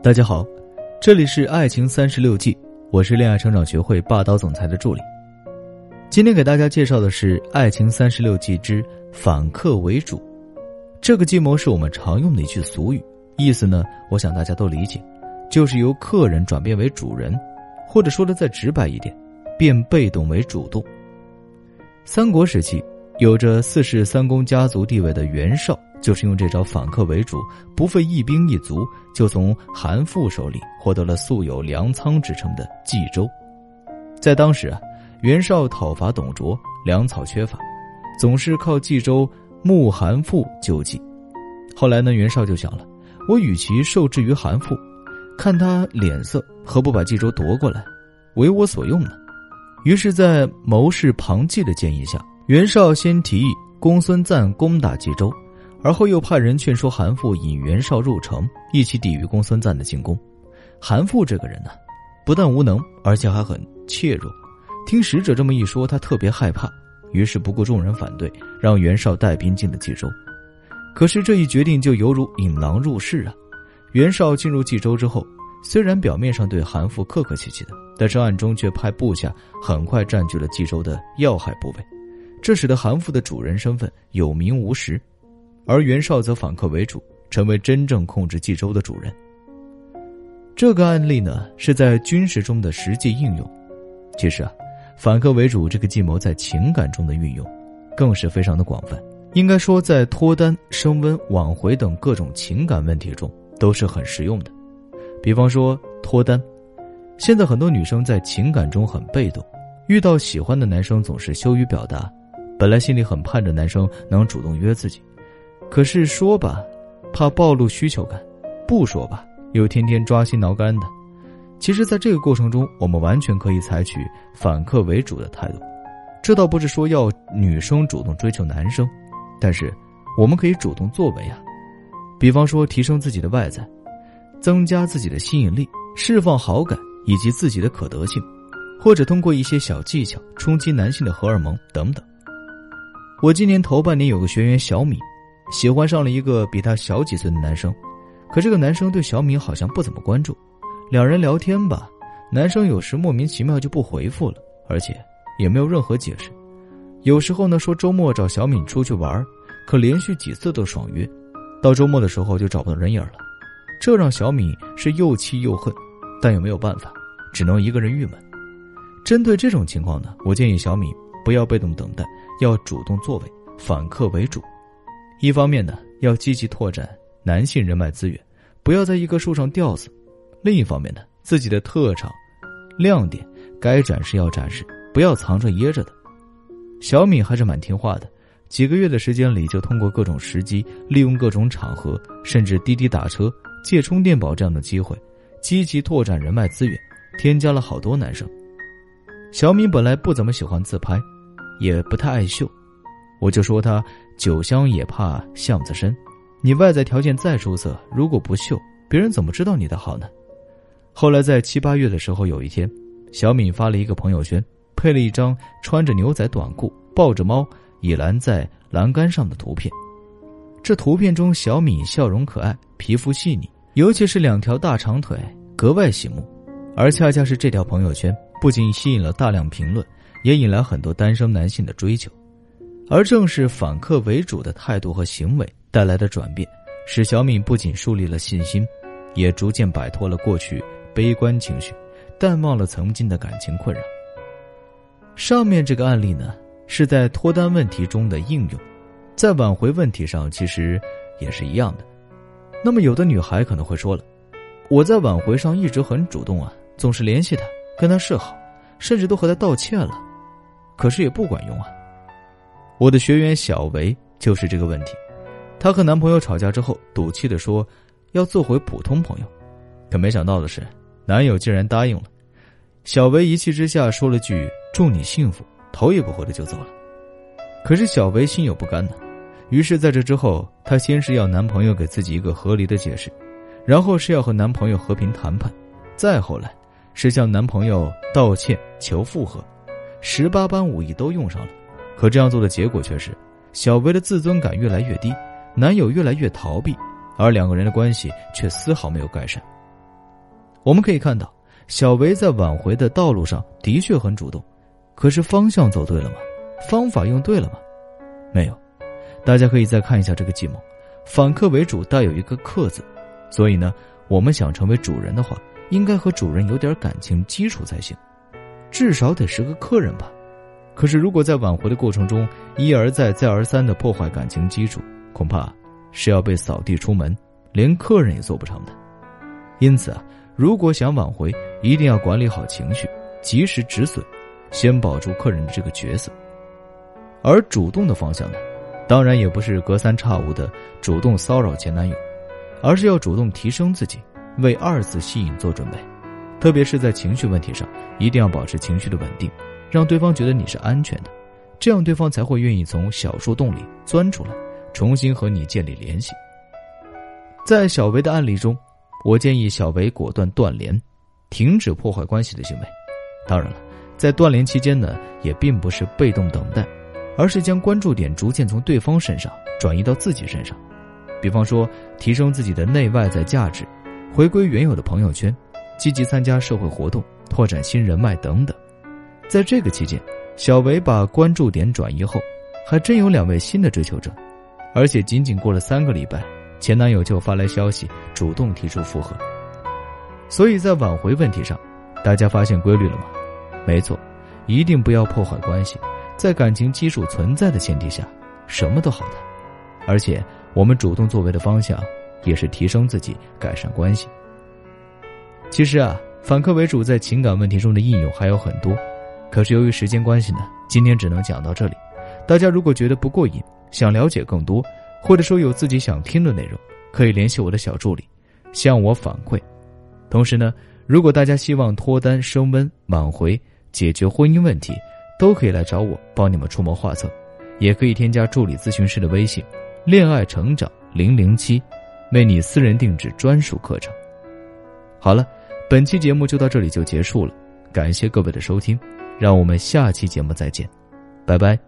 大家好，这里是爱情三十六计，我是恋爱成长学会霸道总裁的助理。今天给大家介绍的是爱情三十六计之反客为主。这个计谋是我们常用的一句俗语，意思呢，我想大家都理解，就是由客人转变为主人，或者说的再直白一点，变被动为主动。三国时期，有着四世三公家族地位的袁绍。就是用这招反客为主，不费一兵一卒，就从韩馥手里获得了素有粮仓之称的冀州。在当时啊，袁绍讨伐董卓，粮草缺乏，总是靠冀州牧韩馥救济。后来呢，袁绍就想了，我与其受制于韩馥，看他脸色，何不把冀州夺过来，为我所用呢？于是，在谋士庞纪的建议下，袁绍先提议公孙瓒攻打冀州。而后又派人劝说韩馥引袁绍入城，一起抵御公孙瓒的进攻。韩馥这个人呢，不但无能，而且还很怯弱。听使者这么一说，他特别害怕，于是不顾众人反对，让袁绍带兵进了冀州。可是这一决定就犹如引狼入室啊！袁绍进入冀州之后，虽然表面上对韩馥客客气气的，但是暗中却派部下很快占据了冀州的要害部位，这使得韩馥的主人身份有名无实。而袁绍则反客为主，成为真正控制冀州的主人。这个案例呢，是在军事中的实际应用。其实啊，反客为主这个计谋在情感中的运用，更是非常的广泛。应该说，在脱单、升温、挽回等各种情感问题中，都是很实用的。比方说脱单，现在很多女生在情感中很被动，遇到喜欢的男生总是羞于表达，本来心里很盼着男生能主动约自己。可是说吧，怕暴露需求感；不说吧，又天天抓心挠肝的。其实，在这个过程中，我们完全可以采取反客为主的态度。这倒不是说要女生主动追求男生，但是我们可以主动作为啊。比方说，提升自己的外在，增加自己的吸引力，释放好感以及自己的可得性，或者通过一些小技巧冲击男性的荷尔蒙等等。我今年头半年有个学员小米。喜欢上了一个比他小几岁的男生，可这个男生对小敏好像不怎么关注。两人聊天吧，男生有时莫名其妙就不回复了，而且也没有任何解释。有时候呢说周末找小敏出去玩，可连续几次都爽约，到周末的时候就找不到人影了。这让小敏是又气又恨，但又没有办法，只能一个人郁闷。针对这种情况呢，我建议小敏不要被动等待，要主动作为，反客为主。一方面呢，要积极拓展男性人脉资源，不要在一棵树上吊死；另一方面呢，自己的特长、亮点该展示要展示，不要藏着掖着的。小敏还是蛮听话的，几个月的时间里就通过各种时机，利用各种场合，甚至滴滴打车、借充电宝这样的机会，积极拓展人脉资源，添加了好多男生。小敏本来不怎么喜欢自拍，也不太爱秀。我就说他酒香也怕巷子深，你外在条件再出色，如果不秀，别人怎么知道你的好呢？后来在七八月的时候，有一天，小敏发了一个朋友圈，配了一张穿着牛仔短裤、抱着猫倚栏在栏杆上的图片。这图片中，小敏笑容可爱，皮肤细腻，尤其是两条大长腿格外醒目。而恰恰是这条朋友圈，不仅吸引了大量评论，也引来很多单身男性的追求。而正是反客为主的态度和行为带来的转变，使小敏不仅树立了信心，也逐渐摆脱了过去悲观情绪，淡忘了曾经的感情困扰。上面这个案例呢，是在脱单问题中的应用，在挽回问题上其实也是一样的。那么，有的女孩可能会说了：“我在挽回上一直很主动啊，总是联系他，跟他示好，甚至都和他道歉了，可是也不管用啊。”我的学员小维就是这个问题，她和男朋友吵架之后，赌气的说要做回普通朋友，可没想到的是，男友竟然答应了。小维一气之下说了句“祝你幸福”，头也不回的就走了。可是小维心有不甘呢，于是在这之后，她先是要男朋友给自己一个合理的解释，然后是要和男朋友和平谈判，再后来是向男朋友道歉求复合，十八般武艺都用上了。可这样做的结果却是，小薇的自尊感越来越低，男友越来越逃避，而两个人的关系却丝毫没有改善。我们可以看到，小维在挽回的道路上的确很主动，可是方向走对了吗？方法用对了吗？没有。大家可以再看一下这个计谋，反客为主带有一个“客”字，所以呢，我们想成为主人的话，应该和主人有点感情基础才行，至少得是个客人吧。可是如果在挽回的过程中一而再、再而三的破坏感情基础，恐怕是要被扫地出门，连客人也做不成的。因此啊，如果想挽回，一定要管理好情绪，及时止损，先保住客人的这个角色。而主动的方向呢？当然也不是隔三差五的主动骚扰前男友，而是要主动提升自己，为二次吸引做准备。特别是在情绪问题上，一定要保持情绪的稳定，让对方觉得你是安全的，这样对方才会愿意从小树洞里钻出来，重新和你建立联系。在小维的案例中，我建议小维果断断联，停止破坏关系的行为。当然了，在断联期间呢，也并不是被动等待。而是将关注点逐渐从对方身上转移到自己身上，比方说提升自己的内外在价值，回归原有的朋友圈，积极参加社会活动，拓展新人脉等等。在这个期间，小维把关注点转移后，还真有两位新的追求者，而且仅仅过了三个礼拜，前男友就发来消息，主动提出复合。所以在挽回问题上，大家发现规律了吗？没错，一定不要破坏关系。在感情基础存在的前提下，什么都好谈，而且我们主动作为的方向也是提升自己、改善关系。其实啊，反客为主在情感问题中的应用还有很多，可是由于时间关系呢，今天只能讲到这里。大家如果觉得不过瘾，想了解更多，或者说有自己想听的内容，可以联系我的小助理，向我反馈。同时呢，如果大家希望脱单、升温、挽回、解决婚姻问题，都可以来找我帮你们出谋划策，也可以添加助理咨询师的微信“恋爱成长零零七”，为你私人定制专属课程。好了，本期节目就到这里就结束了，感谢各位的收听，让我们下期节目再见，拜拜。